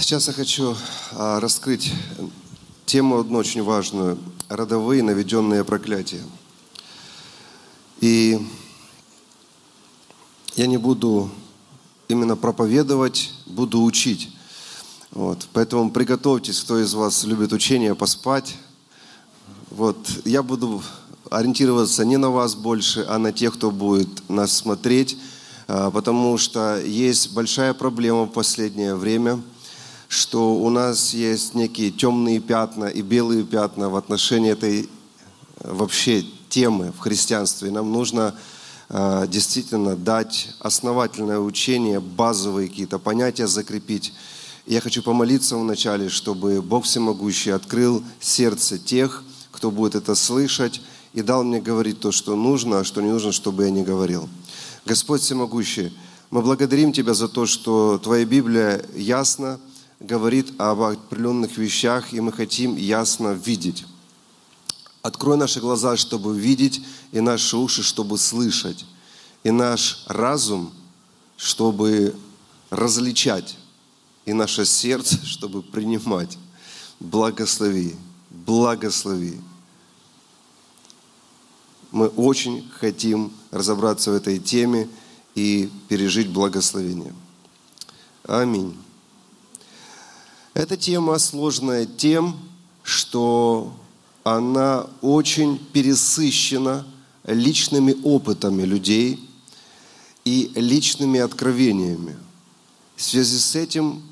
Сейчас я хочу а, раскрыть тему одну очень важную – родовые наведенные проклятия. И я не буду именно проповедовать, буду учить. Вот. Поэтому приготовьтесь, кто из вас любит учение, поспать. Вот. Я буду ориентироваться не на вас больше, а на тех, кто будет нас смотреть, а, потому что есть большая проблема в последнее время, что у нас есть некие темные пятна и белые пятна в отношении этой э, вообще темы в христианстве. Нам нужно а, действительно дать основательное учение, базовые какие-то понятия закрепить. Я хочу помолиться вначале, чтобы Бог Всемогущий открыл сердце тех, кто будет это слышать, и дал мне говорить то, что нужно, а что не нужно, чтобы я не говорил. Господь Всемогущий, мы благодарим Тебя за то, что Твоя Библия ясно говорит об определенных вещах, и мы хотим ясно видеть. Открой наши глаза, чтобы видеть, и наши уши, чтобы слышать, и наш разум, чтобы различать, и наше сердце, чтобы принимать. Благослови, благослови. Мы очень хотим разобраться в этой теме и пережить благословение. Аминь. Эта тема сложная тем, что она очень пересыщена личными опытами людей и личными откровениями. В связи с этим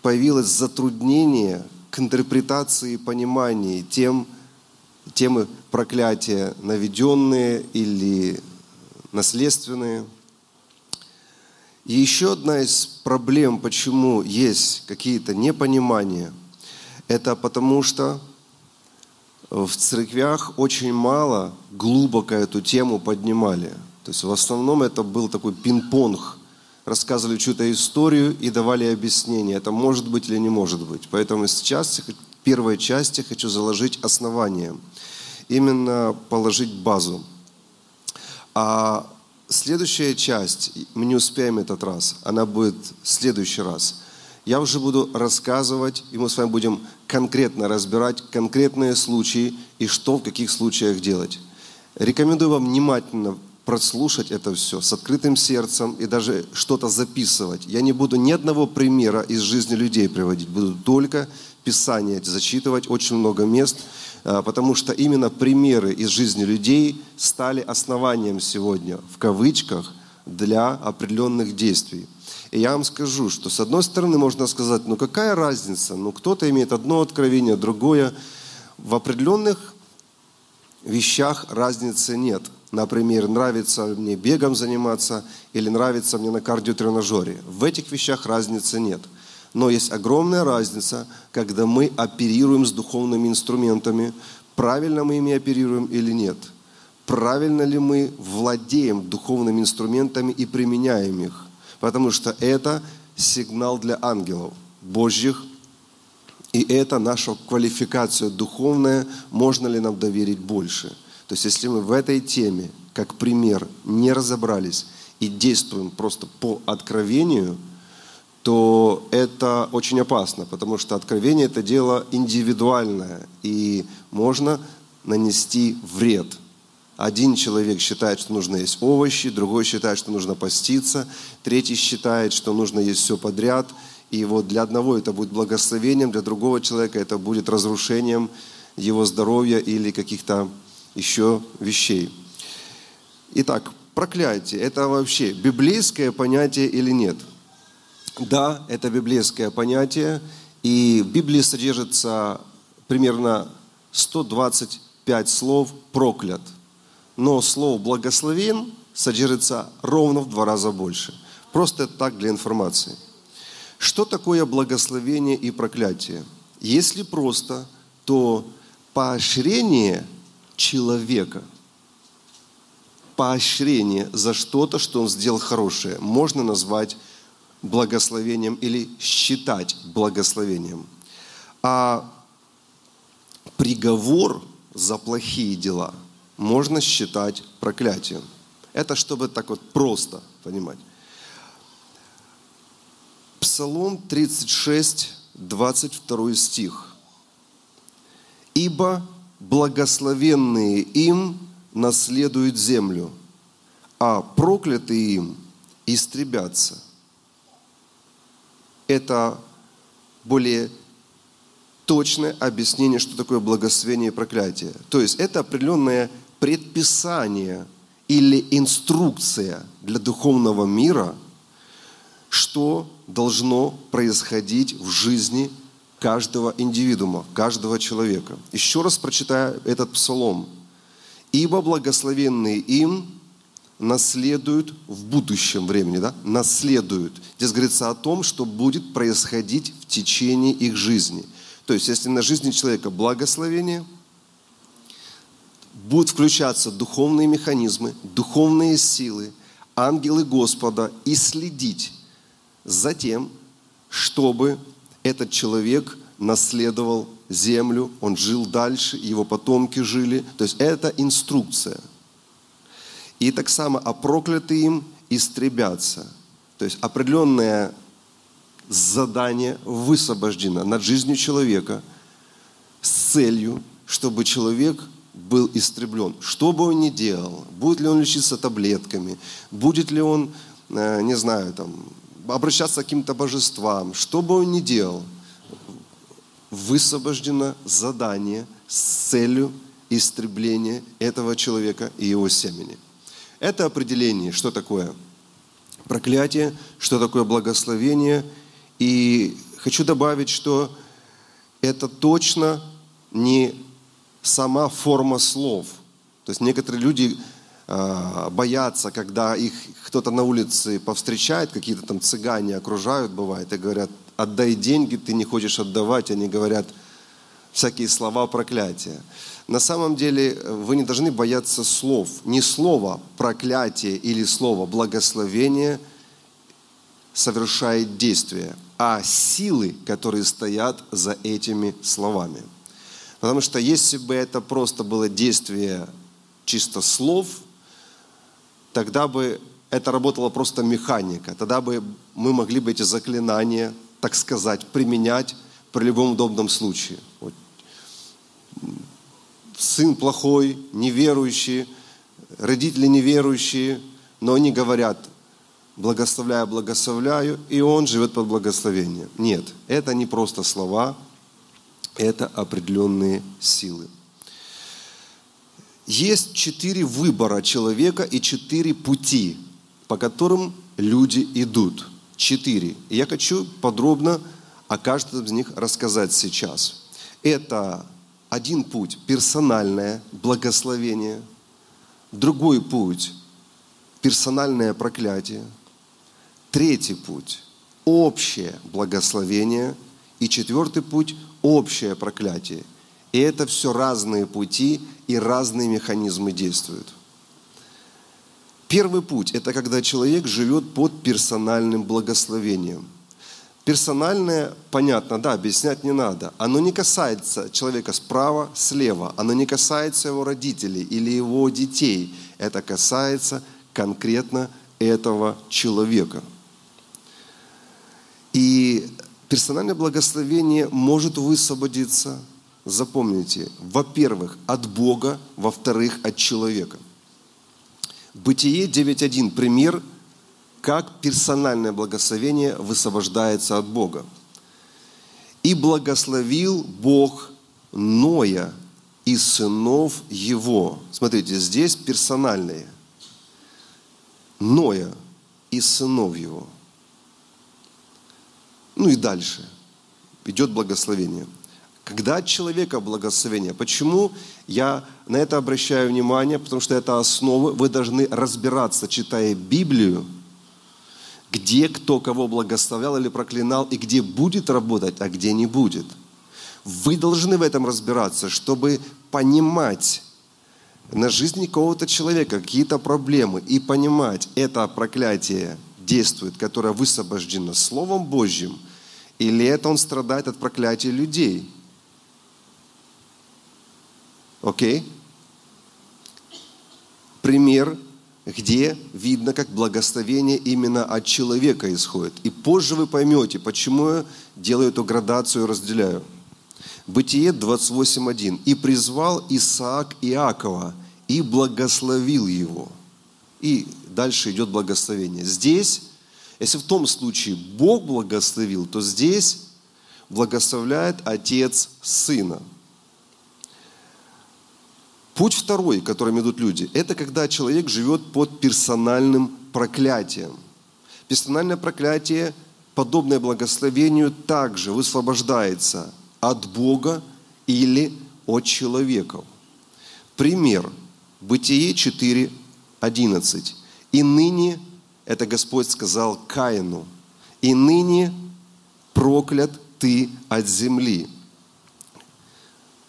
появилось затруднение к интерпретации и пониманию тем, темы проклятия, наведенные или наследственные. Еще одна из проблем, почему есть какие-то непонимания, это потому что в церквях очень мало глубоко эту тему поднимали. То есть в основном это был такой пинг-понг. Рассказывали чью-то историю и давали объяснение. Это может быть или не может быть. Поэтому сейчас в первой части хочу заложить основание. Именно положить базу. А следующая часть, мы не успеем этот раз, она будет в следующий раз – я уже буду рассказывать, и мы с вами будем конкретно разбирать конкретные случаи и что в каких случаях делать. Рекомендую вам внимательно прослушать это все с открытым сердцем и даже что-то записывать. Я не буду ни одного примера из жизни людей приводить, буду только Писание зачитывать, очень много мест, потому что именно примеры из жизни людей стали основанием сегодня, в кавычках, для определенных действий. И я вам скажу, что с одной стороны можно сказать, ну какая разница, ну кто-то имеет одно откровение, другое. В определенных вещах разницы нет. Например, нравится мне бегом заниматься или нравится мне на кардиотренажере. В этих вещах разницы нет. Но есть огромная разница, когда мы оперируем с духовными инструментами, правильно мы ими оперируем или нет. Правильно ли мы владеем духовными инструментами и применяем их потому что это сигнал для ангелов Божьих, и это наша квалификация духовная, можно ли нам доверить больше. То есть если мы в этой теме, как пример, не разобрались и действуем просто по откровению, то это очень опасно, потому что откровение это дело индивидуальное, и можно нанести вред – один человек считает, что нужно есть овощи, другой считает, что нужно поститься, третий считает, что нужно есть все подряд. И вот для одного это будет благословением, для другого человека это будет разрушением его здоровья или каких-то еще вещей. Итак, проклятие – это вообще библейское понятие или нет? Да, это библейское понятие, и в Библии содержится примерно 125 слов «проклят» но слово «благословен» содержится ровно в два раза больше. Просто так для информации. Что такое благословение и проклятие? Если просто, то поощрение человека, поощрение за что-то, что он сделал хорошее, можно назвать благословением или считать благословением. А приговор за плохие дела – можно считать проклятием. Это чтобы так вот просто понимать. Псалом 36, 22 стих. «Ибо благословенные им наследуют землю, а проклятые им истребятся». Это более точное объяснение, что такое благословение и проклятие. То есть это определенное предписание или инструкция для духовного мира, что должно происходить в жизни каждого индивидуума, каждого человека. Еще раз прочитаю этот псалом. «Ибо благословенные им наследуют в будущем времени, да? наследуют. Здесь говорится о том, что будет происходить в течение их жизни. То есть, если на жизни человека благословение, будут включаться духовные механизмы, духовные силы, ангелы Господа и следить за тем, чтобы этот человек наследовал землю, он жил дальше, его потомки жили. То есть это инструкция. И так само, а проклятые им истребятся. То есть определенное задание высвобождено над жизнью человека с целью, чтобы человек был истреблен. Что бы он ни делал, будет ли он лечиться таблетками, будет ли он, э, не знаю, там, обращаться к каким-то божествам, что бы он ни делал, высвобождено задание с целью истребления этого человека и его семени. Это определение, что такое проклятие, что такое благословение. И хочу добавить, что это точно не сама форма слов. То есть некоторые люди а, боятся, когда их кто-то на улице повстречает, какие-то там цыгане окружают, бывает, и говорят, отдай деньги, ты не хочешь отдавать, они говорят всякие слова проклятия. На самом деле э, вы не должны бояться слов. Не слова проклятие или слово благословение совершает действие, а силы, которые стоят за этими словами. Потому что если бы это просто было действие чисто слов – тогда бы это работала просто механика. Тогда бы мы могли бы эти заклинания, так сказать, применять при любом удобном случае. Сын плохой, неверующий, родители неверующие, но они говорят, благословляю, благословляю, и он живет под благословением. Нет, это не просто слова, это определенные силы. Есть четыре выбора человека и четыре пути, по которым люди идут. Четыре. Я хочу подробно о каждом из них рассказать сейчас. Это один путь – персональное благословение. Другой путь – персональное проклятие. Третий путь – общее благословение. И четвертый путь – общее проклятие – и это все разные пути и разные механизмы действуют. Первый путь – это когда человек живет под персональным благословением. Персональное, понятно, да, объяснять не надо. Оно не касается человека справа, слева. Оно не касается его родителей или его детей. Это касается конкретно этого человека. И персональное благословение может высвободиться – запомните, во-первых, от Бога, во-вторых, от человека. Бытие 9.1 – пример, как персональное благословение высвобождается от Бога. «И благословил Бог Ноя и сынов его». Смотрите, здесь персональные. Ноя и сынов его. Ну и дальше идет благословение – когда от человека благословение. Почему я на это обращаю внимание? Потому что это основа. Вы должны разбираться, читая Библию, где кто кого благословлял или проклинал, и где будет работать, а где не будет. Вы должны в этом разбираться, чтобы понимать на жизни какого-то человека какие-то проблемы и понимать, это проклятие действует, которое высвобождено Словом Божьим, или это он страдает от проклятия людей – Окей? Пример где видно, как благословение именно от человека исходит. И позже вы поймете, почему я делаю эту градацию и разделяю. Бытие 28.1. «И призвал Исаак Иакова, и благословил его». И дальше идет благословение. Здесь, если в том случае Бог благословил, то здесь благословляет Отец Сына – Путь второй, которым идут люди, это когда человек живет под персональным проклятием. Персональное проклятие, подобное благословению, также высвобождается от Бога или от человеков. Пример. Бытие 4, 11. «И ныне, это Господь сказал Каину, и ныне проклят ты от земли».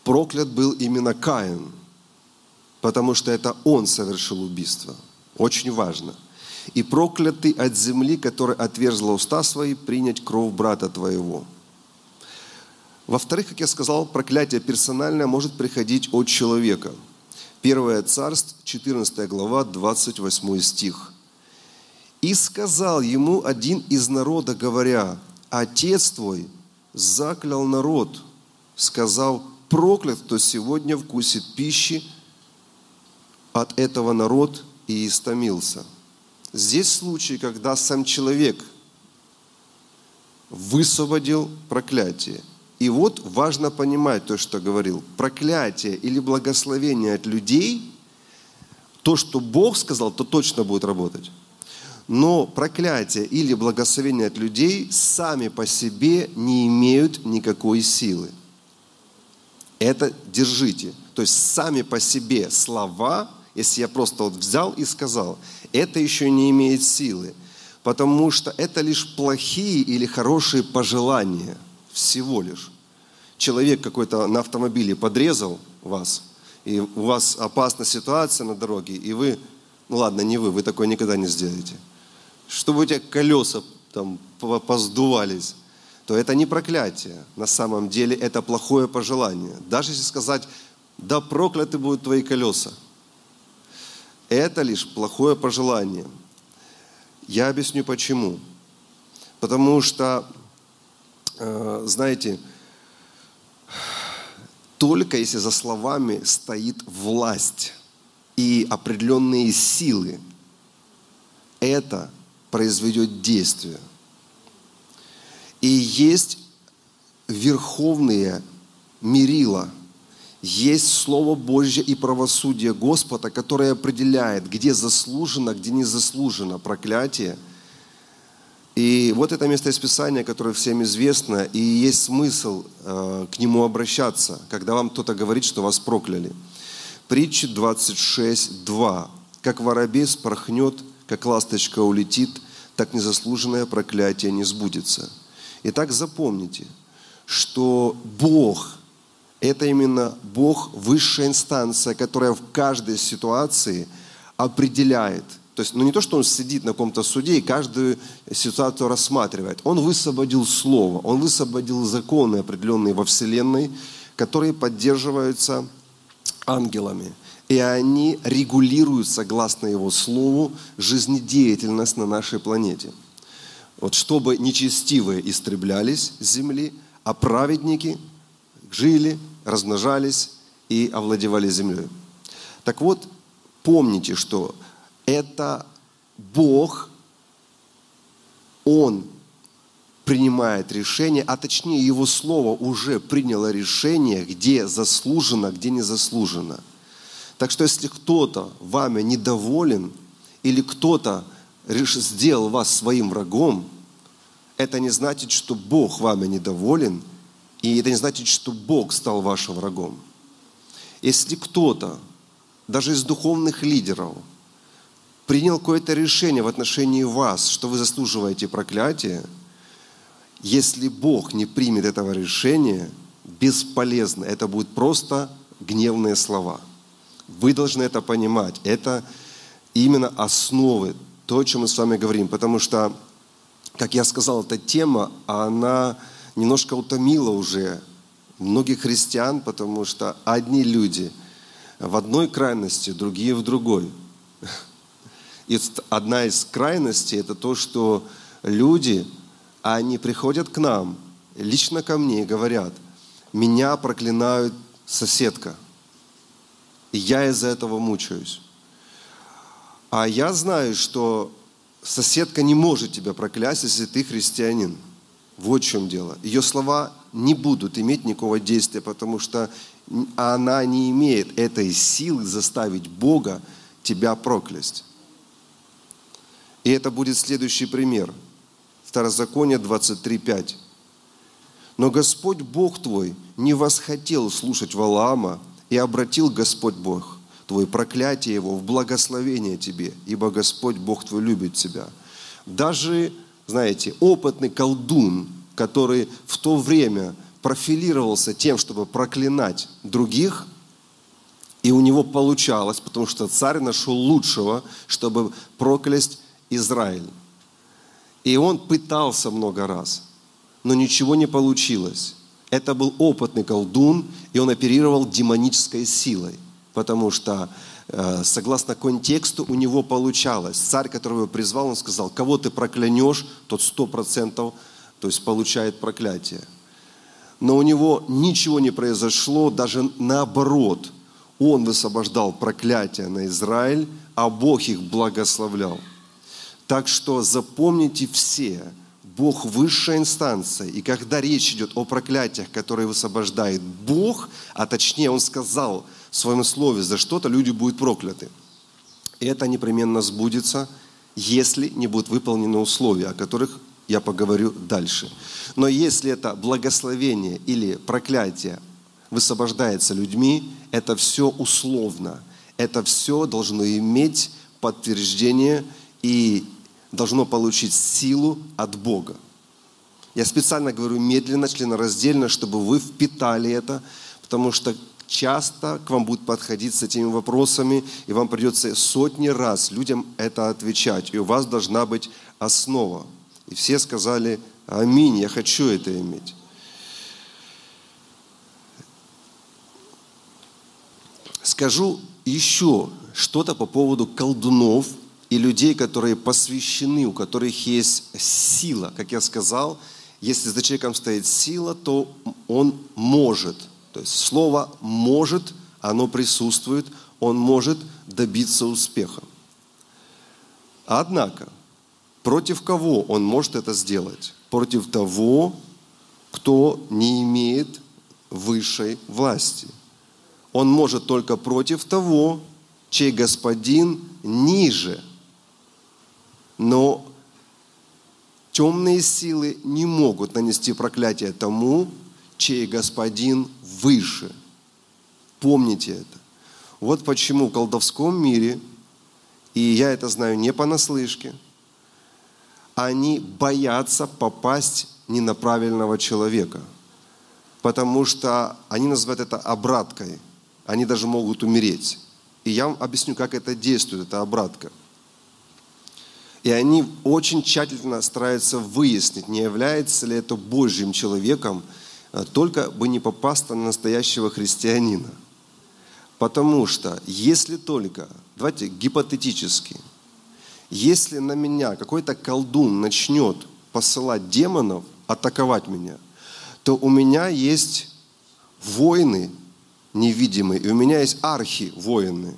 Проклят был именно Каин – потому что это он совершил убийство. Очень важно. И проклятый от земли, который отверзла уста свои, принять кровь брата твоего. Во-вторых, как я сказал, проклятие персональное может приходить от человека. Первое царство, 14 глава, 28 стих. «И сказал ему один из народа, говоря, Отец твой заклял народ, сказал, проклят, кто сегодня вкусит пищи, от этого народ и истомился. Здесь случай, когда сам человек высвободил проклятие. И вот важно понимать то, что говорил. Проклятие или благословение от людей, то, что Бог сказал, то точно будет работать. Но проклятие или благословение от людей сами по себе не имеют никакой силы. Это держите. То есть сами по себе слова если я просто вот взял и сказал, это еще не имеет силы, потому что это лишь плохие или хорошие пожелания, всего лишь. Человек какой-то на автомобиле подрезал вас, и у вас опасная ситуация на дороге, и вы, ну ладно, не вы, вы такое никогда не сделаете, чтобы у тебя колеса там поздувались, то это не проклятие. На самом деле это плохое пожелание. Даже если сказать, да прокляты будут твои колеса – это лишь плохое пожелание. Я объясню почему. Потому что, э, знаете, только если за словами стоит власть и определенные силы, это произведет действие. И есть верховные мерила – есть Слово Божье и правосудие Господа, которое определяет, где заслужено, где не заслужено проклятие. И вот это место из Писания, которое всем известно, и есть смысл э, к нему обращаться, когда вам кто-то говорит, что вас прокляли. Притча 26, 2. «Как воробей спорхнет, как ласточка улетит, так незаслуженное проклятие не сбудется». Итак, запомните, что Бог – это именно Бог, высшая инстанция, которая в каждой ситуации определяет. То есть, ну не то, что он сидит на каком-то суде и каждую ситуацию рассматривает. Он высвободил слово, он высвободил законы определенные во Вселенной, которые поддерживаются ангелами. И они регулируют, согласно его слову, жизнедеятельность на нашей планете. Вот чтобы нечестивые истреблялись с земли, а праведники жили, размножались и овладевали землей. Так вот, помните, что это Бог, Он принимает решение, а точнее Его Слово уже приняло решение, где заслужено, где не заслужено. Так что если кто-то вами недоволен или кто-то сделал вас своим врагом, это не значит, что Бог вами недоволен – и это не значит, что Бог стал вашим врагом. Если кто-то, даже из духовных лидеров, принял какое-то решение в отношении вас, что вы заслуживаете проклятия, если Бог не примет этого решения, бесполезно. Это будут просто гневные слова. Вы должны это понимать. Это именно основы, то, о чем мы с вами говорим. Потому что, как я сказал, эта тема, она немножко утомило уже многих христиан, потому что одни люди в одной крайности, другие в другой. И одна из крайностей – это то, что люди, они приходят к нам, лично ко мне и говорят, меня проклинают соседка, и я из-за этого мучаюсь. А я знаю, что соседка не может тебя проклясть, если ты христианин. Вот в чем дело. Ее слова не будут иметь никакого действия, потому что она не имеет этой силы заставить Бога тебя проклясть. И это будет следующий пример. Второзаконие 23.5. Но Господь Бог твой не восхотел слушать Валаама, и обратил Господь Бог твой проклятие его в благословение тебе, ибо Господь Бог твой любит тебя. Даже, знаете, опытный колдун, который в то время профилировался тем, чтобы проклинать других, и у него получалось, потому что царь нашел лучшего, чтобы проклясть Израиль. И он пытался много раз, но ничего не получилось. Это был опытный колдун, и он оперировал демонической силой – потому что согласно контексту у него получалось. Царь, которого призвал, он сказал, кого ты проклянешь, тот сто процентов, то есть получает проклятие. Но у него ничего не произошло, даже наоборот. Он высвобождал проклятие на Израиль, а Бог их благословлял. Так что запомните все, Бог высшая инстанция. И когда речь идет о проклятиях, которые высвобождает Бог, а точнее Он сказал – в своем слове за что-то, люди будут прокляты. И это непременно сбудется, если не будут выполнены условия, о которых я поговорю дальше. Но если это благословение или проклятие высвобождается людьми, это все условно. Это все должно иметь подтверждение и должно получить силу от Бога. Я специально говорю медленно, членораздельно, чтобы вы впитали это, потому что часто к вам будут подходить с этими вопросами, и вам придется сотни раз людям это отвечать. И у вас должна быть основа. И все сказали, аминь, я хочу это иметь. Скажу еще что-то по поводу колдунов и людей, которые посвящены, у которых есть сила. Как я сказал, если за человеком стоит сила, то он может – то есть слово «может», оно присутствует, он может добиться успеха. Однако, против кого он может это сделать? Против того, кто не имеет высшей власти. Он может только против того, чей господин ниже. Но темные силы не могут нанести проклятие тому, чей господин выше. Помните это. Вот почему в колдовском мире, и я это знаю не понаслышке, они боятся попасть не на правильного человека, потому что они называют это обраткой. Они даже могут умереть. И я вам объясню, как это действует, эта обратка. И они очень тщательно стараются выяснить, не является ли это Божьим человеком, только бы не попасть на настоящего христианина. Потому что если только, давайте гипотетически, если на меня какой-то колдун начнет посылать демонов, атаковать меня, то у меня есть воины невидимые, и у меня есть архи-воины,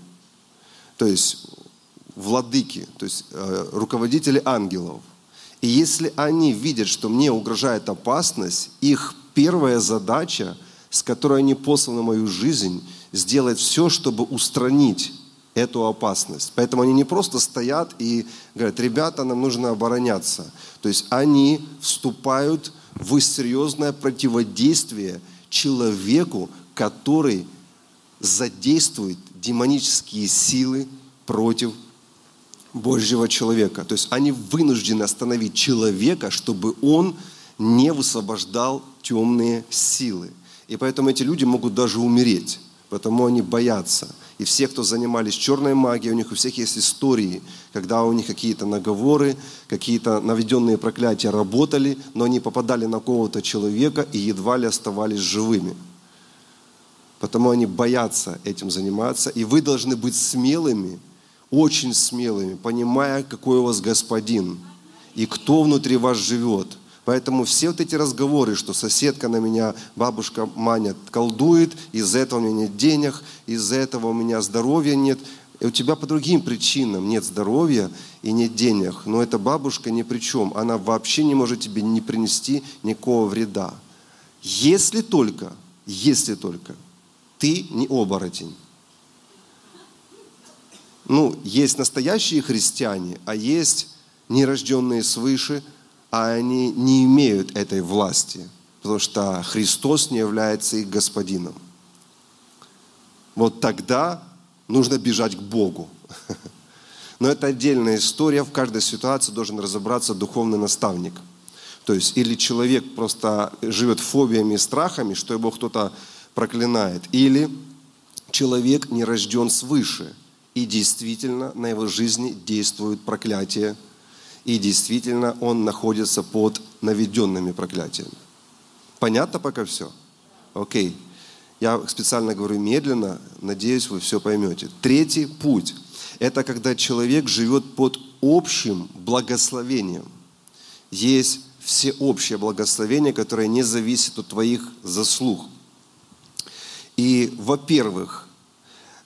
то есть владыки, то есть э, руководители ангелов. И если они видят, что мне угрожает опасность, их первая задача, с которой они посланы в мою жизнь, сделать все, чтобы устранить эту опасность. Поэтому они не просто стоят и говорят, ребята, нам нужно обороняться. То есть они вступают в серьезное противодействие человеку, который задействует демонические силы против Божьего человека. То есть они вынуждены остановить человека, чтобы он не высвобождал темные силы. И поэтому эти люди могут даже умереть, потому они боятся. И все, кто занимались черной магией, у них у всех есть истории, когда у них какие-то наговоры, какие-то наведенные проклятия работали, но они попадали на кого-то человека и едва ли оставались живыми. Потому они боятся этим заниматься. И вы должны быть смелыми, очень смелыми, понимая, какой у вас Господин и кто внутри вас живет. Поэтому все вот эти разговоры, что соседка на меня, бабушка Маня колдует, из-за этого у меня нет денег, из-за этого у меня здоровья нет, и у тебя по другим причинам нет здоровья и нет денег. Но эта бабушка ни при чем. Она вообще не может тебе не принести никакого вреда. Если только, если только ты не оборотень. Ну, есть настоящие христиане, а есть нерожденные свыше, они не имеют этой власти, потому что Христос не является их господином. Вот тогда нужно бежать к Богу. Но это отдельная история. В каждой ситуации должен разобраться духовный наставник. То есть или человек просто живет фобиями и страхами, что его кто-то проклинает, или человек не рожден свыше, и действительно на его жизни действует проклятие, и действительно он находится под наведенными проклятиями. Понятно пока все? Окей. Я специально говорю медленно, надеюсь, вы все поймете. Третий путь – это когда человек живет под общим благословением. Есть всеобщее благословение, которое не зависит от твоих заслуг. И, во-первых,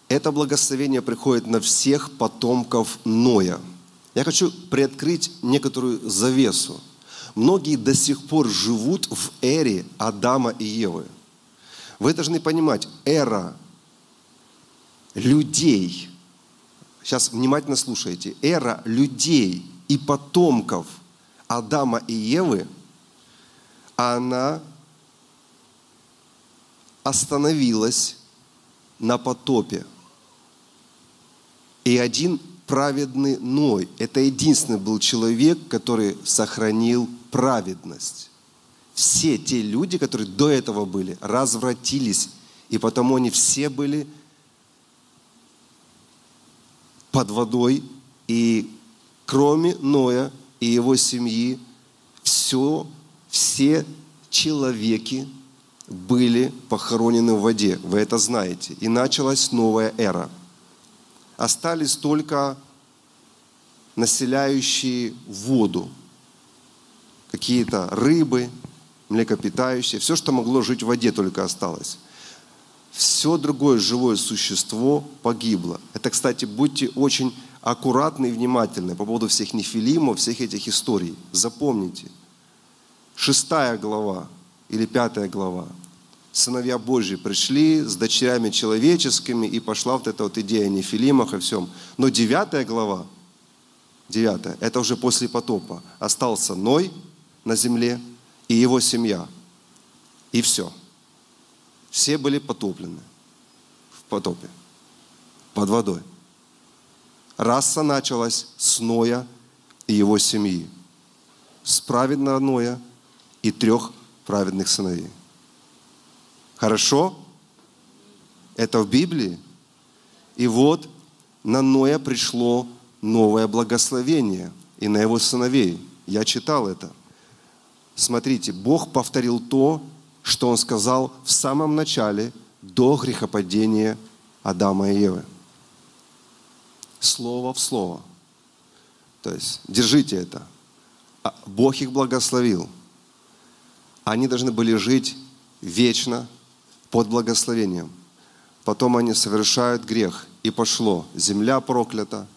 это благословение приходит на всех потомков Ноя. Я хочу приоткрыть некоторую завесу. Многие до сих пор живут в эре Адама и Евы – вы должны понимать, эра людей, сейчас внимательно слушайте, эра людей и потомков Адама и Евы, она остановилась на потопе. И один праведный Ной, это единственный был человек, который сохранил праведность все те люди, которые до этого были, развратились, и потому они все были под водой, и кроме Ноя и его семьи, все, все человеки были похоронены в воде. Вы это знаете. И началась новая эра. Остались только населяющие воду. Какие-то рыбы, млекопитающие, все, что могло жить в воде, только осталось. Все другое живое существо погибло. Это, кстати, будьте очень аккуратны и внимательны по поводу всех нефилимов, всех этих историй. Запомните. Шестая глава или пятая глава. Сыновья Божьи пришли с дочерями человеческими, и пошла вот эта вот идея о нефилимах и всем. Но девятая глава, девятая, это уже после потопа. Остался Ной на земле – и его семья. И все. Все были потоплены в потопе, под водой. Раса началась с Ноя и его семьи. С праведного Ноя и трех праведных сыновей. Хорошо? Это в Библии. И вот на Ноя пришло новое благословение и на его сыновей. Я читал это – Смотрите, Бог повторил то, что Он сказал в самом начале, до грехопадения Адама и Евы. Слово в слово. То есть, держите это. А Бог их благословил. Они должны были жить вечно под благословением. Потом они совершают грех, и пошло. Земля проклята,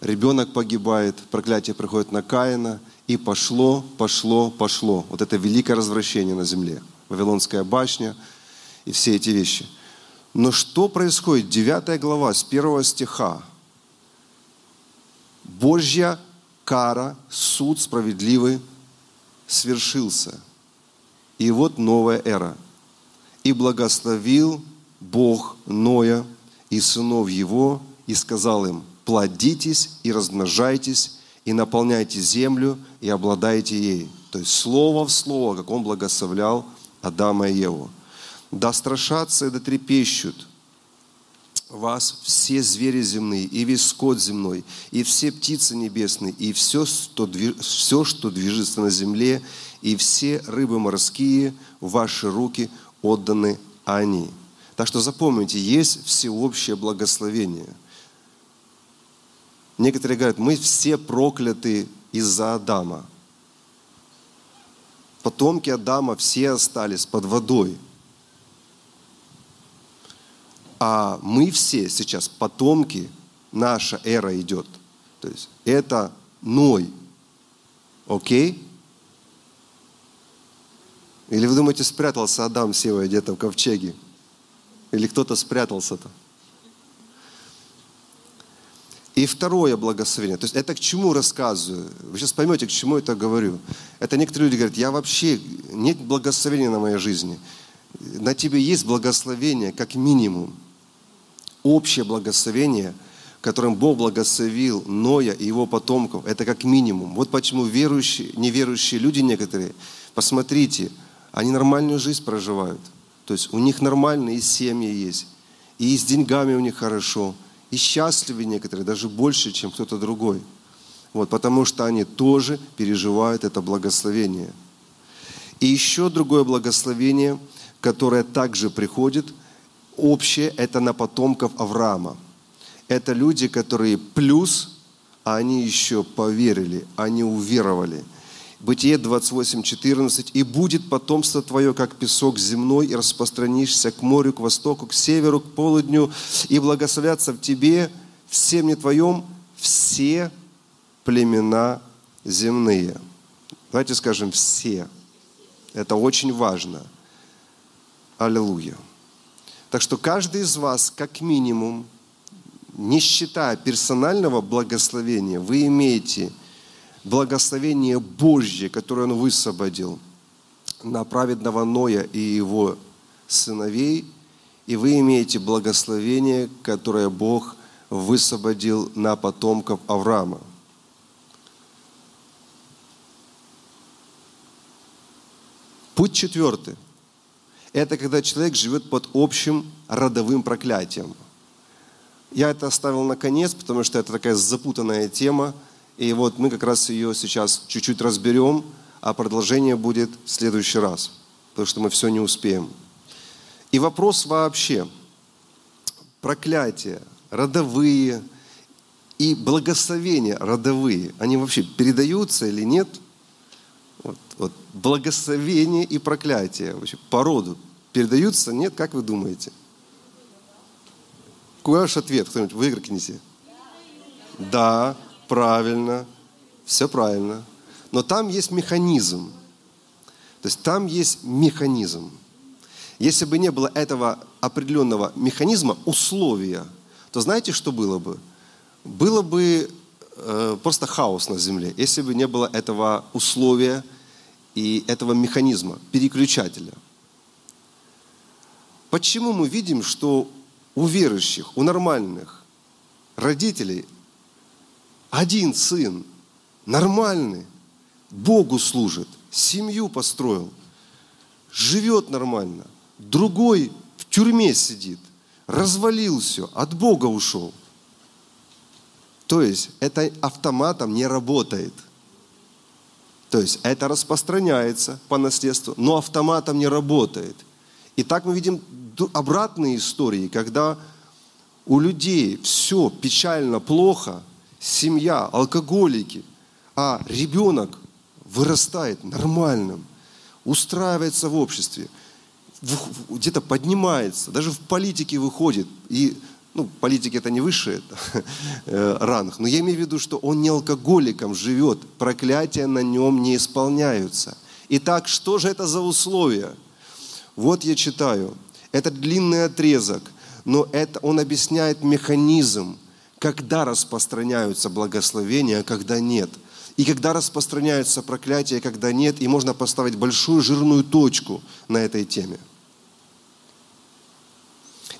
ребенок погибает, проклятие приходит на Каина – и пошло, пошло, пошло. Вот это великое развращение на земле. Вавилонская башня и все эти вещи. Но что происходит? Девятая глава с первого стиха. Божья кара, суд справедливый свершился. И вот новая эра. И благословил Бог Ноя и сынов его, и сказал им, плодитесь и размножайтесь, и наполняйте землю, и обладайте ей. То есть слово в слово, как он благословлял Адама и Еву. Да страшатся и да трепещут вас все звери земные, и весь скот земной, и все птицы небесные, и все, что, все, что движется на земле, и все рыбы морские в ваши руки отданы они. Так что запомните, есть всеобщее благословение – Некоторые говорят, мы все прокляты из-за Адама. Потомки Адама все остались под водой. А мы все сейчас потомки, наша эра идет. То есть это Ной. Окей? Или вы думаете, спрятался Адам с Евой где-то в ковчеге? Или кто-то спрятался-то? И второе благословение. То есть это к чему рассказываю? Вы сейчас поймете, к чему это говорю. Это некоторые люди говорят, я вообще, нет благословения на моей жизни. На тебе есть благословение, как минимум. Общее благословение, которым Бог благословил Ноя и его потомков. Это как минимум. Вот почему верующие, неверующие люди некоторые, посмотрите, они нормальную жизнь проживают. То есть у них нормальные семьи есть. И с деньгами у них хорошо – и счастливы некоторые, даже больше, чем кто-то другой. Вот, потому что они тоже переживают это благословение. И еще другое благословение, которое также приходит, общее, это на потомков Авраама. Это люди, которые плюс, а они еще поверили, они уверовали – Бытие 28, 14. «И будет потомство твое, как песок земной, и распространишься к морю, к востоку, к северу, к полудню, и благословятся в тебе, в семени твоем, все племена земные». Давайте скажем «все». Это очень важно. Аллилуйя. Так что каждый из вас, как минимум, не считая персонального благословения, вы имеете – благословение Божье, которое Он высвободил на праведного Ноя и его сыновей, и вы имеете благословение, которое Бог высвободил на потомков Авраама. Путь четвертый. Это когда человек живет под общим родовым проклятием. Я это оставил на конец, потому что это такая запутанная тема – и вот мы как раз ее сейчас чуть-чуть разберем, а продолжение будет в следующий раз, потому что мы все не успеем. И вопрос вообще, проклятия, родовые и благословения родовые, они вообще передаются или нет? Вот, вот, благословение и проклятие вообще по роду передаются, нет, как вы думаете? Какой ваш ответ? Кто-нибудь выкрикните. Да, правильно, все правильно. Но там есть механизм. То есть там есть механизм. Если бы не было этого определенного механизма, условия, то знаете, что было бы? Было бы э, просто хаос на земле, если бы не было этого условия и этого механизма, переключателя. Почему мы видим, что у верующих, у нормальных родителей один сын, нормальный, Богу служит, семью построил, живет нормально. Другой в тюрьме сидит, развалил все, от Бога ушел. То есть это автоматом не работает. То есть это распространяется по наследству, но автоматом не работает. И так мы видим обратные истории, когда у людей все печально, плохо – семья, алкоголики, а ребенок вырастает нормальным, устраивается в обществе, где-то поднимается, даже в политике выходит. И ну, политики это не высший э, ранг, но я имею в виду, что он не алкоголиком живет, проклятия на нем не исполняются. Итак, что же это за условия? Вот я читаю. Это длинный отрезок, но это, он объясняет механизм, когда распространяются благословения, а когда нет. И когда распространяются проклятия, а когда нет, и можно поставить большую жирную точку на этой теме.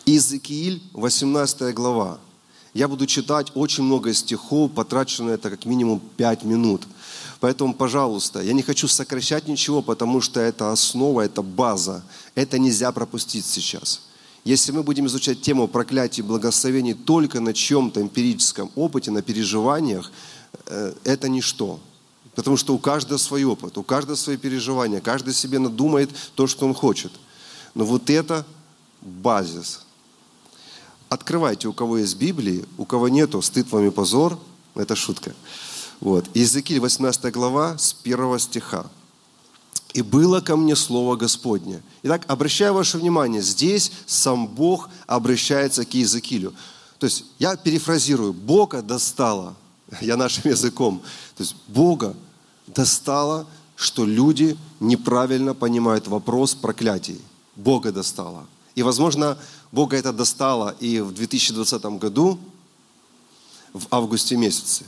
Иезекииль, 18 глава. Я буду читать очень много стихов, потрачу на это как минимум 5 минут. Поэтому, пожалуйста, я не хочу сокращать ничего, потому что это основа, это база. Это нельзя пропустить сейчас. Если мы будем изучать тему проклятий и благословений только на чем-то эмпирическом опыте, на переживаниях, э, это ничто. Потому что у каждого свой опыт, у каждого свои переживания, каждый себе надумает то, что он хочет. Но вот это базис. Открывайте, у кого есть Библии, у кого нету, стыд вам и позор. Это шутка. Вот. Иезекииль 18 глава с 1 стиха. «И было ко мне слово Господне». Итак, обращаю ваше внимание, здесь сам Бог обращается к Иезекиилю. То есть я перефразирую, Бога достало, я нашим языком, то есть Бога достало, что люди неправильно понимают вопрос проклятий. Бога достало. И, возможно, Бога это достало и в 2020 году, в августе месяце.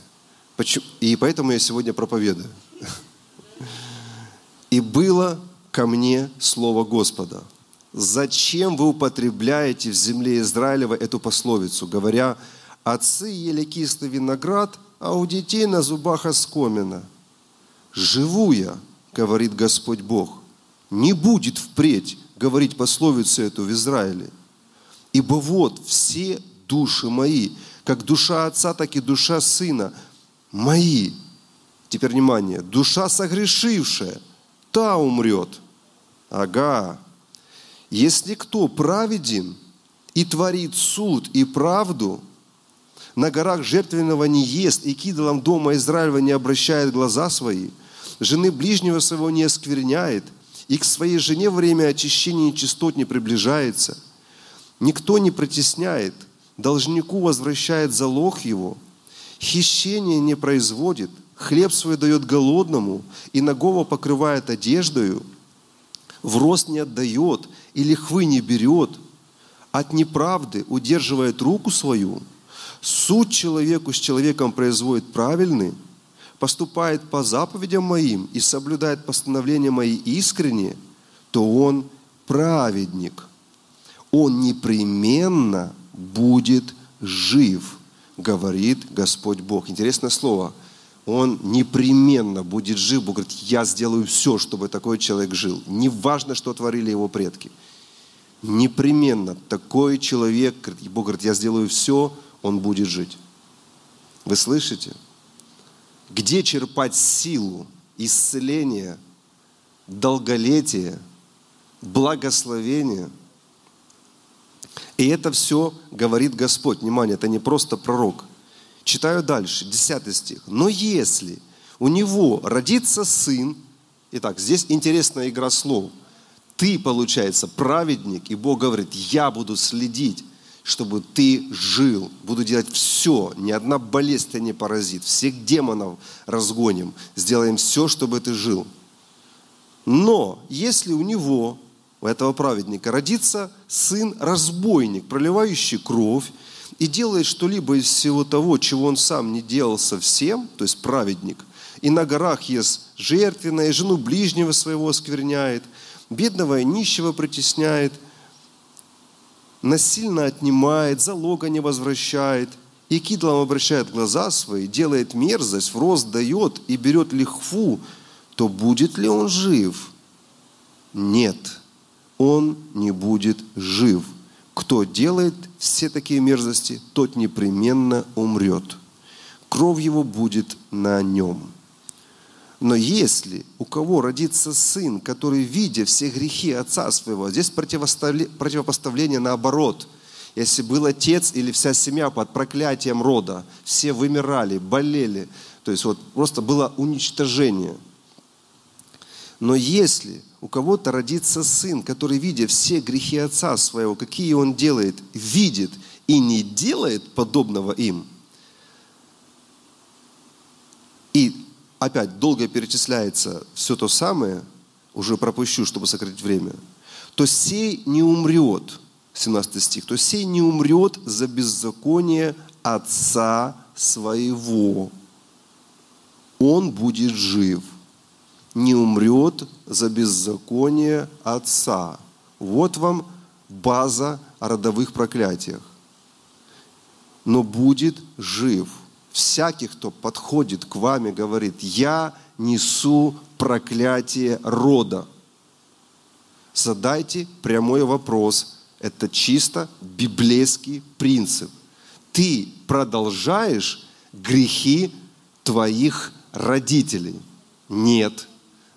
И поэтому я сегодня проповедую. И было ко мне слово Господа. Зачем вы употребляете в земле Израилева эту пословицу, говоря, отцы ели кислый виноград, а у детей на зубах оскомина? Живу я, говорит Господь Бог, не будет впредь говорить пословицу эту в Израиле. Ибо вот все души мои, как душа отца, так и душа сына, мои. Теперь внимание, душа согрешившая – та умрет. Ага. Если кто праведен и творит суд и правду, на горах жертвенного не ест и кидалом дома Израилева не обращает глаза свои, жены ближнего своего не оскверняет, и к своей жене время очищения нечистот не приближается. Никто не протесняет, должнику возвращает залог его, хищение не производит – хлеб свой дает голодному, и нагого покрывает одеждою, в рост не отдает, и лихвы не берет, от неправды удерживает руку свою, суд человеку с человеком производит правильный, поступает по заповедям моим и соблюдает постановления мои искренне, то он праведник. Он непременно будет жив, говорит Господь Бог. Интересное слово – он непременно будет жив. Бог говорит, я сделаю все, чтобы такой человек жил. Не важно, что творили его предки. Непременно такой человек, Бог говорит, я сделаю все, он будет жить. Вы слышите? Где черпать силу, исцеление, долголетие, благословение? И это все говорит Господь. Внимание, это не просто пророк – Читаю дальше, 10 стих. Но если у него родится сын, итак, здесь интересная игра слов. Ты, получается, праведник, и Бог говорит, я буду следить, чтобы ты жил. Буду делать все, ни одна болезнь тебя не поразит. Всех демонов разгоним. Сделаем все, чтобы ты жил. Но если у него, у этого праведника, родится сын-разбойник, проливающий кровь, и делает что-либо из всего того, чего он сам не делал совсем, то есть праведник, и на горах ест жертвенное, и жену ближнего своего оскверняет, бедного и нищего притесняет, насильно отнимает, залога не возвращает, и кидлом обращает глаза свои, делает мерзость, в рост дает и берет лихву, то будет ли он жив? Нет, он не будет жив. Кто делает все такие мерзости, тот непременно умрет. Кровь его будет на нем. Но если у кого родится сын, который, видя все грехи отца своего, здесь противопоставление наоборот. Если был отец или вся семья под проклятием рода, все вымирали, болели, то есть вот просто было уничтожение. Но если у кого-то родится сын, который, видя все грехи отца своего, какие он делает, видит и не делает подобного им, и опять долго перечисляется все то самое, уже пропущу, чтобы сократить время, то сей не умрет, 17 стих, то сей не умрет за беззаконие отца своего. Он будет жив – не умрет за беззаконие отца. Вот вам база о родовых проклятиях. Но будет жив. Всякий, кто подходит к вам и говорит, я несу проклятие рода. Задайте прямой вопрос. Это чисто библейский принцип. Ты продолжаешь грехи твоих родителей? Нет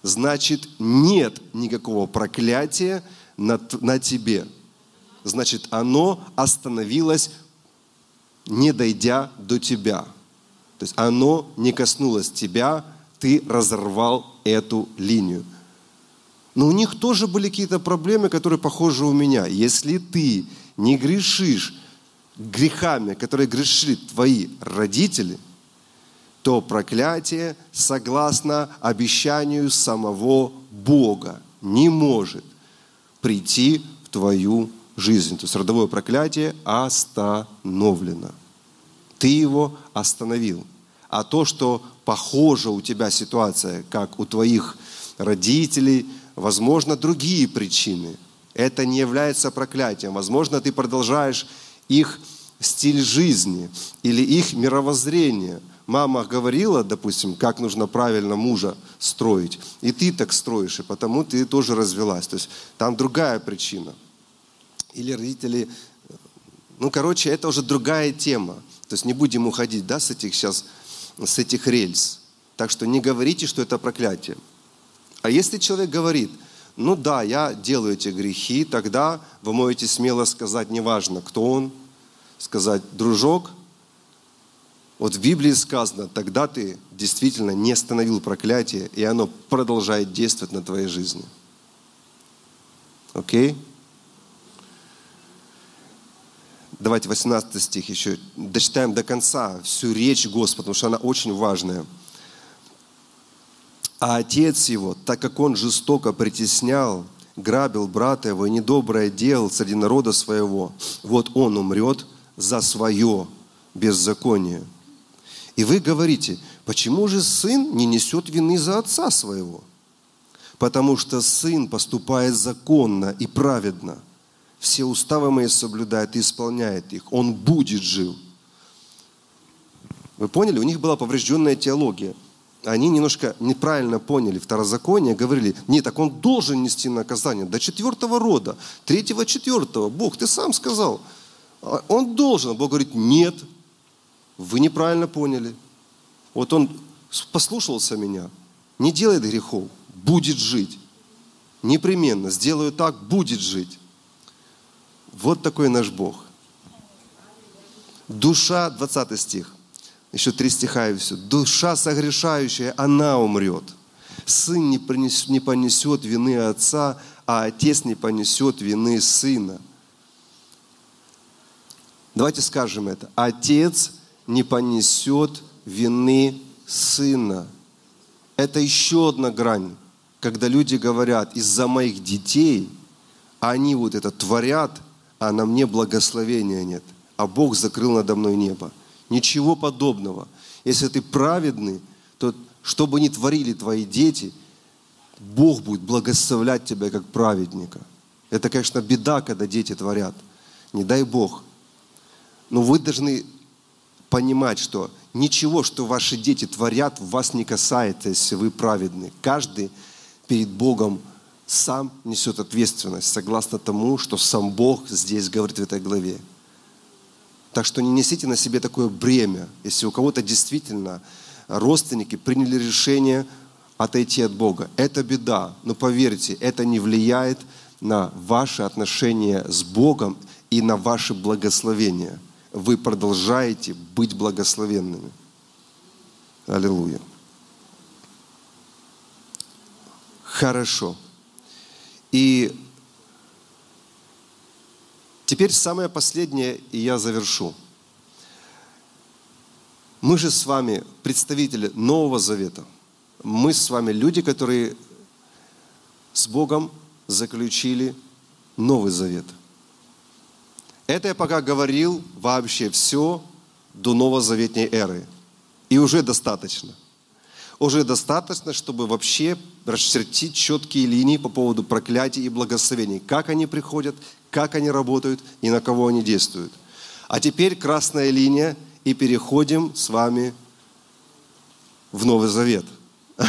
значит нет никакого проклятия на, на тебе. Значит, оно остановилось, не дойдя до тебя. То есть оно не коснулось тебя, ты разорвал эту линию. Но у них тоже были какие-то проблемы, которые похожи у меня. Если ты не грешишь грехами, которые грешили твои родители, то проклятие, согласно обещанию самого Бога, не может прийти в твою жизнь. То есть родовое проклятие остановлено. Ты его остановил. А то, что похожа у тебя ситуация, как у твоих родителей, возможно, другие причины. Это не является проклятием. Возможно, ты продолжаешь их стиль жизни или их мировоззрение. Мама говорила, допустим, как нужно правильно мужа строить, и ты так строишь, и потому ты тоже развелась. То есть там другая причина. Или родители, ну, короче, это уже другая тема. То есть не будем уходить, да, с этих сейчас, с этих рельс. Так что не говорите, что это проклятие. А если человек говорит, ну да, я делаю эти грехи, тогда вы можете смело сказать, неважно, кто он, сказать, дружок, вот в Библии сказано, тогда ты действительно не остановил проклятие, и оно продолжает действовать на твоей жизни. Окей? Давайте 18 стих еще дочитаем до конца всю речь Господа, потому что она очень важная. А отец его, так как он жестоко притеснял, грабил брата его и недоброе делал среди народа своего, вот он умрет за свое беззаконие. И вы говорите, почему же сын не несет вины за отца своего? Потому что сын поступает законно и праведно. Все уставы мои соблюдает и исполняет их. Он будет жив. Вы поняли? У них была поврежденная теология – они немножко неправильно поняли второзаконие, говорили, нет, так он должен нести наказание до четвертого рода, третьего, четвертого. Бог, ты сам сказал. А он должен. Бог говорит, нет, вы неправильно поняли. Вот он послушался меня, не делает грехов, будет жить. Непременно, сделаю так, будет жить. Вот такой наш Бог. Душа, 20 стих. Еще три стиха и все. Душа согрешающая, она умрет. Сын не, принес, не понесет вины отца, а отец не понесет вины сына. Давайте скажем это. Отец не понесет вины сына. Это еще одна грань, когда люди говорят, из-за моих детей они вот это творят, а на мне благословения нет. А Бог закрыл надо мной небо. Ничего подобного. Если ты праведный, то что бы ни творили твои дети, Бог будет благословлять тебя как праведника. Это, конечно, беда, когда дети творят. Не дай Бог. Но вы должны понимать, что ничего, что ваши дети творят, вас не касается, если вы праведны. Каждый перед Богом сам несет ответственность, согласно тому, что сам Бог здесь говорит в этой главе. Так что не несите на себе такое бремя, если у кого-то действительно родственники приняли решение отойти от Бога. Это беда, но поверьте, это не влияет на ваши отношения с Богом и на ваши благословения. Вы продолжаете быть благословенными. Аллилуйя. Хорошо. И Теперь самое последнее, и я завершу. Мы же с вами представители Нового Завета. Мы с вами люди, которые с Богом заключили Новый Завет. Это я пока говорил вообще все до новозаветней эры. И уже достаточно. Уже достаточно, чтобы вообще расчертить четкие линии по поводу проклятий и благословений. Как они приходят, как они работают и на кого они действуют. А теперь красная линия, и переходим с вами в Новый Завет.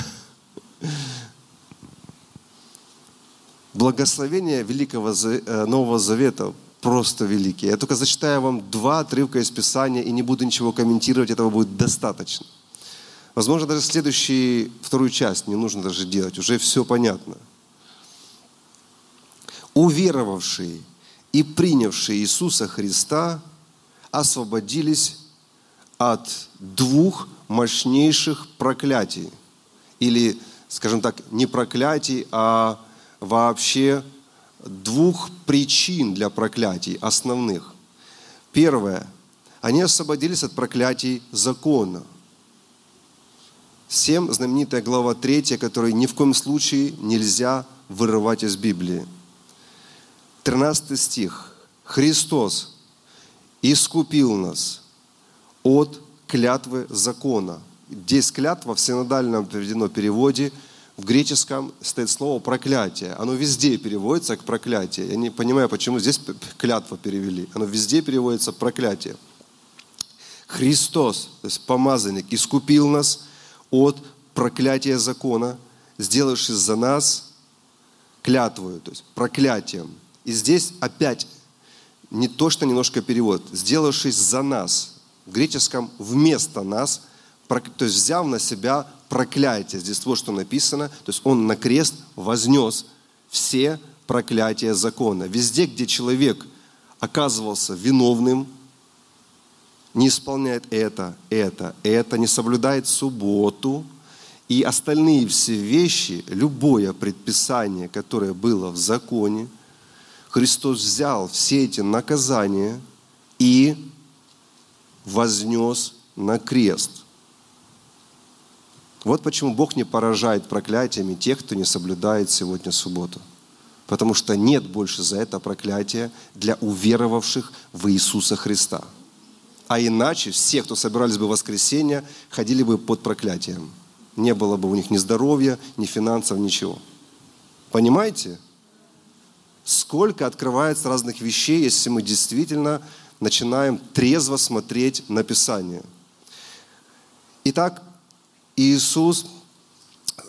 Благословение Великого э, Нового Завета просто великие. Я только зачитаю вам два отрывка из Писания и не буду ничего комментировать, этого будет достаточно. Возможно, даже следующую, вторую часть не нужно даже делать, уже все понятно. Уверовавшие и принявшие Иисуса Христа освободились от двух мощнейших проклятий. Или, скажем так, не проклятий, а вообще двух причин для проклятий основных. Первое. Они освободились от проклятий закона. Всем знаменитая глава 3, которую ни в коем случае нельзя вырывать из Библии. 13 стих. Христос искупил нас от клятвы закона. Здесь клятва в синодальном переводе, в греческом стоит слово проклятие. Оно везде переводится как проклятие. Я не понимаю, почему здесь клятва перевели. Оно везде переводится проклятие. Христос, то есть помазанник, искупил нас от проклятия закона, сделавшись за нас клятвою, то есть проклятием. И здесь опять не то, что немножко перевод, сделавшись за нас, в греческом вместо нас, то есть взяв на себя проклятие. Здесь вот что написано, то есть он на крест вознес все проклятия закона. Везде, где человек оказывался виновным, не исполняет это, это, это, не соблюдает субботу и остальные все вещи, любое предписание, которое было в законе, Христос взял все эти наказания и вознес на крест. Вот почему Бог не поражает проклятиями тех, кто не соблюдает сегодня субботу. Потому что нет больше за это проклятия для уверовавших в Иисуса Христа. А иначе все, кто собирались бы в воскресенье, ходили бы под проклятием. Не было бы у них ни здоровья, ни финансов, ничего. Понимаете? Сколько открывается разных вещей, если мы действительно начинаем трезво смотреть на Писание. Итак, Иисус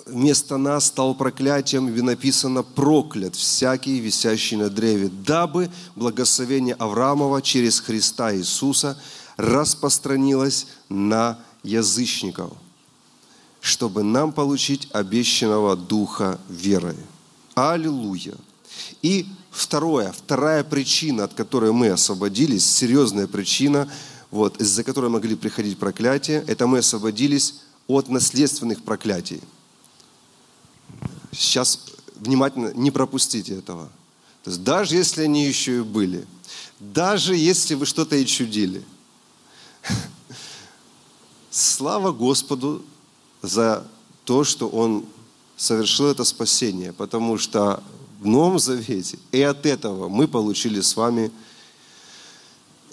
вместо нас стал проклятием, и написано «проклят всякий, висящий на древе, дабы благословение Авраамова через Христа Иисуса распространилось на язычников, чтобы нам получить обещанного Духа верой». Аллилуйя! И второе, вторая причина, от которой мы освободились, серьезная причина, вот, из-за которой могли приходить проклятия, это мы освободились от наследственных проклятий. Сейчас внимательно не пропустите этого. То есть даже если они еще и были, даже если вы что-то и чудили, слава Господу за то, что Он совершил это спасение, потому что в Новом Завете и от этого мы получили с вами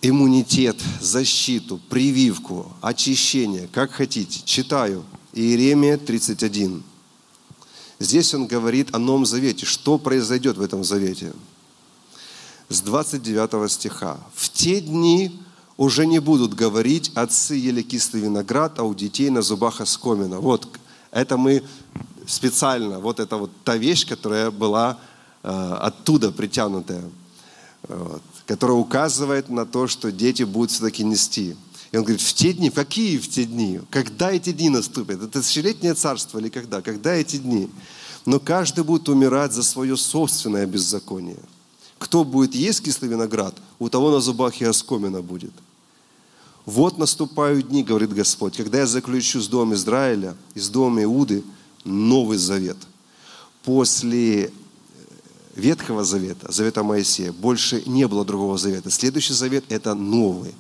иммунитет, защиту, прививку, очищение, как хотите. Читаю Иеремия 31. Здесь он говорит о Новом Завете. Что произойдет в этом Завете? С 29 стиха. «В те дни уже не будут говорить, отцы ели кислый виноград, а у детей на зубах оскомина». Вот, это мы специально, вот это вот та вещь, которая была э, оттуда притянутая. Вот которая указывает на то, что дети будут все-таки нести. И он говорит, в те дни, какие в те дни? Когда эти дни наступят? Это тысячелетнее царство или когда? Когда эти дни? Но каждый будет умирать за свое собственное беззаконие. Кто будет есть кислый виноград, у того на зубах и оскомина будет. Вот наступают дни, говорит Господь, когда я заключу с домом Израиля и с домом Иуды новый завет. После Ветхого Завета, Завета Моисея, больше не было другого завета. Следующий завет – это новый.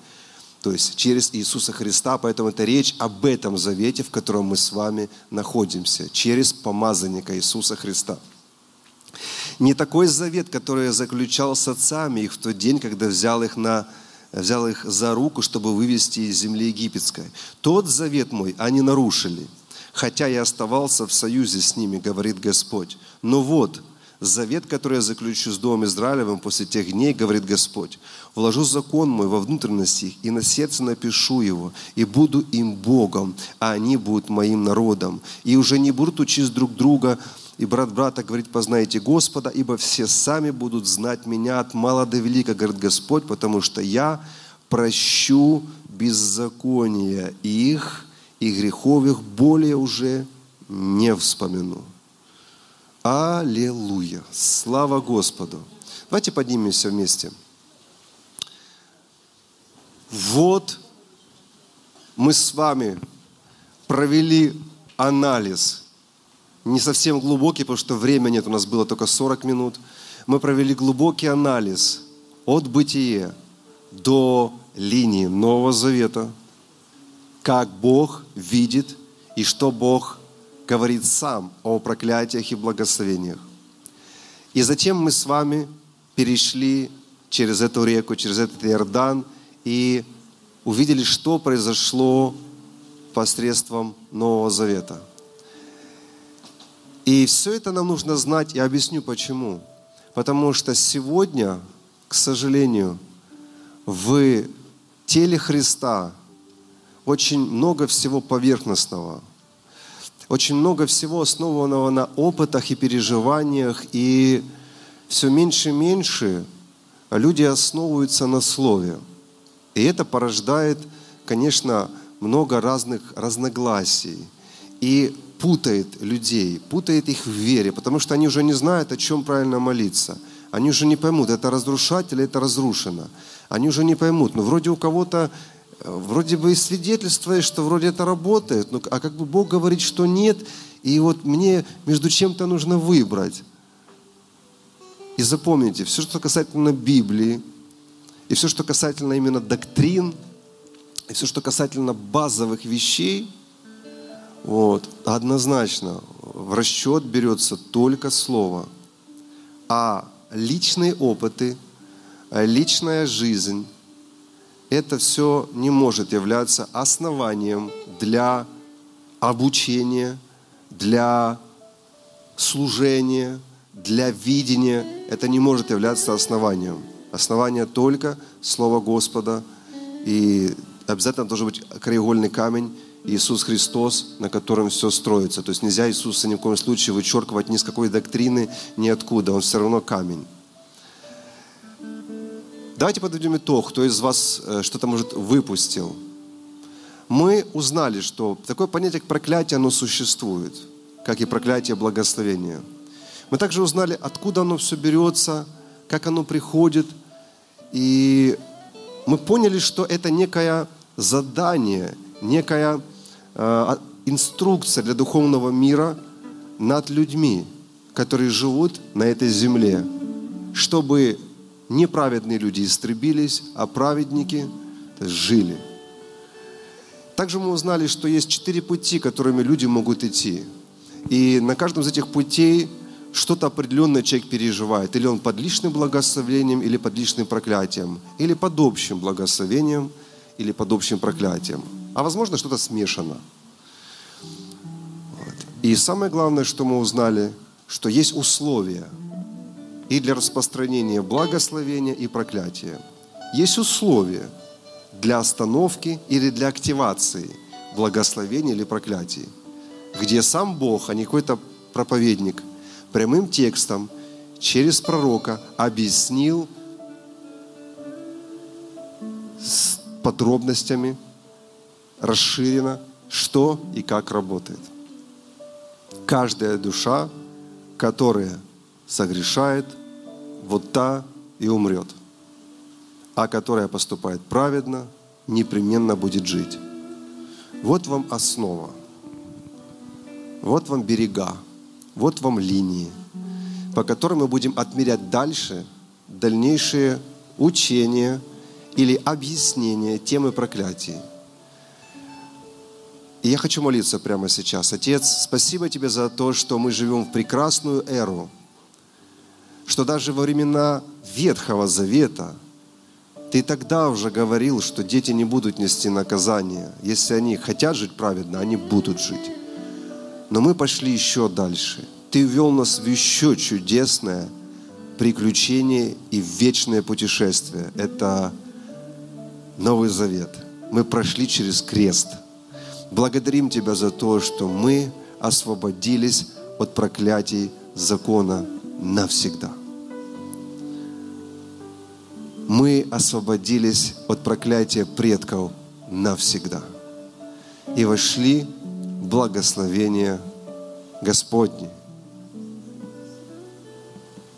То есть через Иисуса Христа, поэтому это речь об этом завете, в котором мы с вами находимся, через помазанника Иисуса Христа. Не такой завет, который заключал с отцами их в тот день, когда взял их, на, взял их за руку, чтобы вывести из земли египетской. Тот завет мой они нарушили, хотя я оставался в союзе с ними, говорит Господь. Но вот, завет, который я заключу с Домом Израилевым после тех дней, говорит Господь, вложу закон мой во внутренности их, и на сердце напишу его, и буду им Богом, а они будут моим народом. И уже не будут учить друг друга, и брат брата говорит, познайте Господа, ибо все сами будут знать меня от мала до велика, говорит Господь, потому что я прощу беззакония их, и грехов их более уже не вспомину. Аллилуйя! Слава Господу! Давайте поднимемся вместе. Вот мы с вами провели анализ, не совсем глубокий, потому что времени нет, у нас было только 40 минут. Мы провели глубокий анализ от бытия до линии Нового Завета, как Бог видит и что Бог говорит сам о проклятиях и благословениях. И затем мы с вами перешли через эту реку, через этот Иордан и увидели, что произошло посредством Нового Завета. И все это нам нужно знать, и объясню почему. Потому что сегодня, к сожалению, в теле Христа очень много всего поверхностного, очень много всего основанного на опытах и переживаниях, и все меньше и меньше люди основываются на Слове. И это порождает, конечно, много разных разногласий и путает людей, путает их в вере, потому что они уже не знают, о чем правильно молиться. Они уже не поймут, это разрушать или это разрушено. Они уже не поймут. Но вроде у кого-то вроде бы и свидетельствует, что вроде это работает, но, а как бы Бог говорит, что нет, и вот мне между чем-то нужно выбрать. И запомните, все, что касательно Библии, и все, что касательно именно доктрин, и все, что касательно базовых вещей, вот, однозначно в расчет берется только Слово. А личные опыты, личная жизнь, это все не может являться основанием для обучения, для служения, для видения. Это не может являться основанием. Основание только Слово Господа. И обязательно должен быть краеугольный камень Иисус Христос, на котором все строится. То есть нельзя Иисуса ни в коем случае вычеркивать ни с какой доктрины, ни откуда. Он все равно камень. Давайте подведем итог, кто из вас э, что-то, может, выпустил. Мы узнали, что такое понятие, как проклятие, оно существует, как и проклятие благословения. Мы также узнали, откуда оно все берется, как оно приходит. И мы поняли, что это некое задание, некая э, инструкция для духовного мира над людьми, которые живут на этой земле, чтобы неправедные люди истребились, а праведники жили. Также мы узнали, что есть четыре пути, которыми люди могут идти. И на каждом из этих путей что-то определенное человек переживает. Или он под личным благословением, или под личным проклятием, или под общим благословением, или под общим проклятием. А возможно, что-то смешано. Вот. И самое главное, что мы узнали, что есть условия – и для распространения благословения и проклятия. Есть условия для остановки или для активации благословения или проклятий, где сам Бог, а не какой-то проповедник, прямым текстом через пророка объяснил с подробностями, расширено, что и как работает. Каждая душа, которая согрешает, вот та и умрет. А которая поступает праведно, непременно будет жить. Вот вам основа. Вот вам берега. Вот вам линии, по которым мы будем отмерять дальше дальнейшие учения или объяснения темы проклятий. И я хочу молиться прямо сейчас. Отец, спасибо Тебе за то, что мы живем в прекрасную эру – что даже во времена Ветхого Завета ты тогда уже говорил, что дети не будут нести наказание. Если они хотят жить праведно, они будут жить. Но мы пошли еще дальше. Ты ввел нас в еще чудесное приключение и вечное путешествие. Это Новый Завет. Мы прошли через крест. Благодарим Тебя за то, что мы освободились от проклятий закона навсегда. Мы освободились от проклятия предков навсегда и вошли в благословение Господне,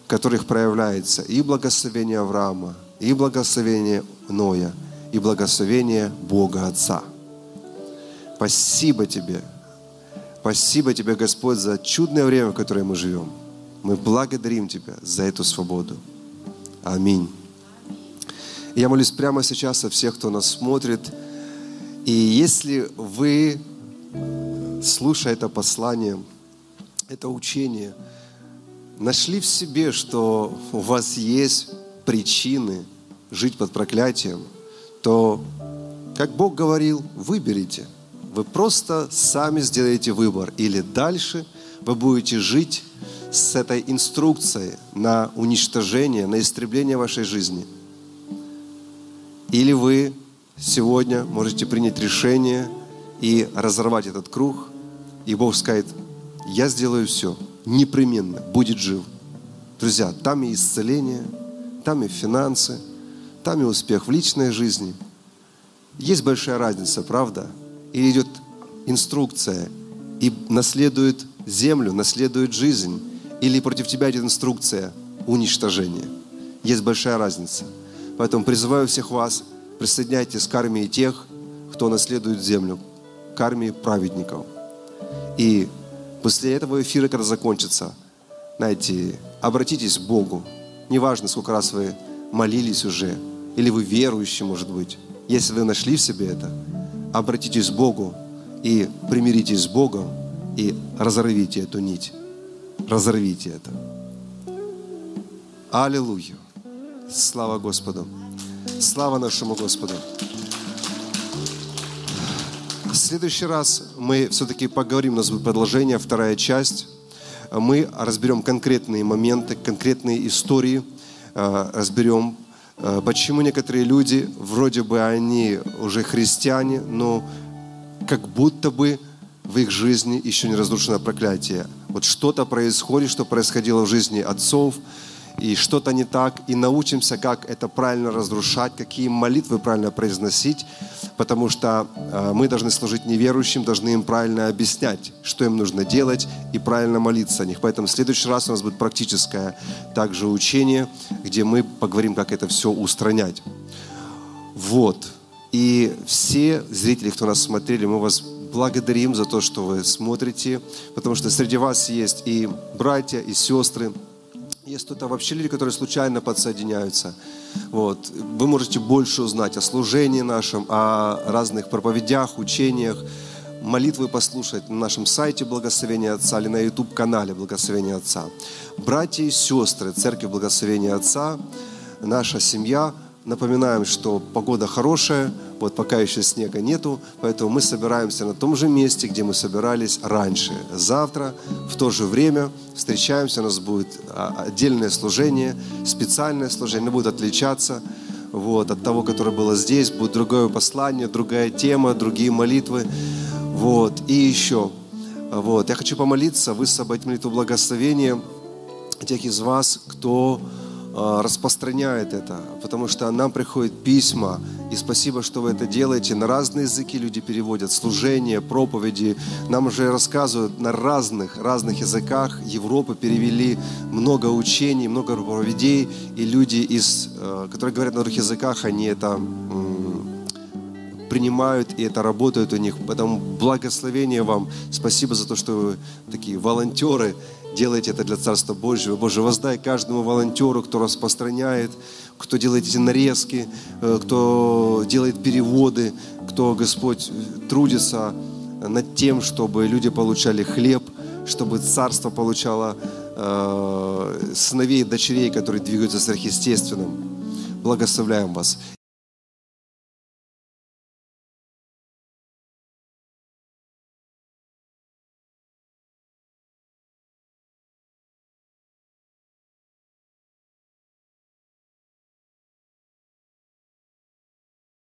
в которых проявляется и благословение Авраама, и благословение Ноя, и благословение Бога Отца, Спасибо Тебе. Спасибо Тебе, Господь, за чудное время, в которое мы живем. Мы благодарим Тебя за эту свободу. Аминь. Я молюсь прямо сейчас о всех, кто нас смотрит. И если вы, слушая это послание, это учение, нашли в себе, что у вас есть причины жить под проклятием, то, как Бог говорил, выберите. Вы просто сами сделаете выбор. Или дальше вы будете жить с этой инструкцией на уничтожение, на истребление вашей жизни. Или вы сегодня можете принять решение и разорвать этот круг, и Бог скажет, я сделаю все, непременно, будет жив. Друзья, там и исцеление, там и финансы, там и успех в личной жизни. Есть большая разница, правда? И идет инструкция, и наследует землю, наследует жизнь. Или против тебя идет инструкция уничтожения. Есть большая разница. Поэтому призываю всех вас, присоединяйтесь к армии тех, кто наследует землю, к армии праведников. И после этого эфира, когда закончится, знаете, обратитесь к Богу. Неважно, сколько раз вы молились уже, или вы верующий, может быть. Если вы нашли в себе это, обратитесь к Богу и примиритесь с Богом и разорвите эту нить. Разорвите это. Аллилуйя. Слава Господу. Слава нашему Господу. В следующий раз мы все-таки поговорим, у нас будет продолжение, вторая часть. Мы разберем конкретные моменты, конкретные истории, э, разберем, э, почему некоторые люди, вроде бы они уже христиане, но как будто бы в их жизни еще не разрушено проклятие. Вот что-то происходит, что происходило в жизни отцов, и что-то не так, и научимся, как это правильно разрушать, какие молитвы правильно произносить, потому что э, мы должны служить неверующим, должны им правильно объяснять, что им нужно делать, и правильно молиться о них. Поэтому в следующий раз у нас будет практическое также учение, где мы поговорим, как это все устранять. Вот. И все зрители, кто нас смотрели, мы вас благодарим за то, что вы смотрите, потому что среди вас есть и братья, и сестры, есть кто-то вообще люди, которые случайно подсоединяются. Вот. Вы можете больше узнать о служении нашем, о разных проповедях, учениях, молитвы послушать на нашем сайте Благословения Отца или на YouTube-канале Благословения Отца. Братья и сестры Церкви Благословения Отца, наша семья, напоминаем, что погода хорошая – вот пока еще снега нету, поэтому мы собираемся на том же месте, где мы собирались раньше. Завтра в то же время встречаемся, у нас будет а, отдельное служение, специальное служение, оно будет отличаться вот, от того, которое было здесь, будет другое послание, другая тема, другие молитвы. Вот, и еще, вот, я хочу помолиться, высвободить молитву благословения тех из вас, кто распространяет это, потому что нам приходят письма, и спасибо, что вы это делаете. На разные языки люди переводят, служения, проповеди. Нам уже рассказывают на разных, разных языках. Европы перевели много учений, много проповедей, и люди, из, э, которые говорят на других языках, они это принимают, и это работает у них. Поэтому благословение вам. Спасибо за то, что вы такие волонтеры, делаете это для Царства Божьего. Боже, воздай каждому волонтеру, кто распространяет, кто делает эти нарезки, э, кто делает переводы, кто, Господь, трудится над тем, чтобы люди получали хлеб, чтобы царство получало э, сыновей и дочерей, которые двигаются сверхъестественным. Благословляем вас.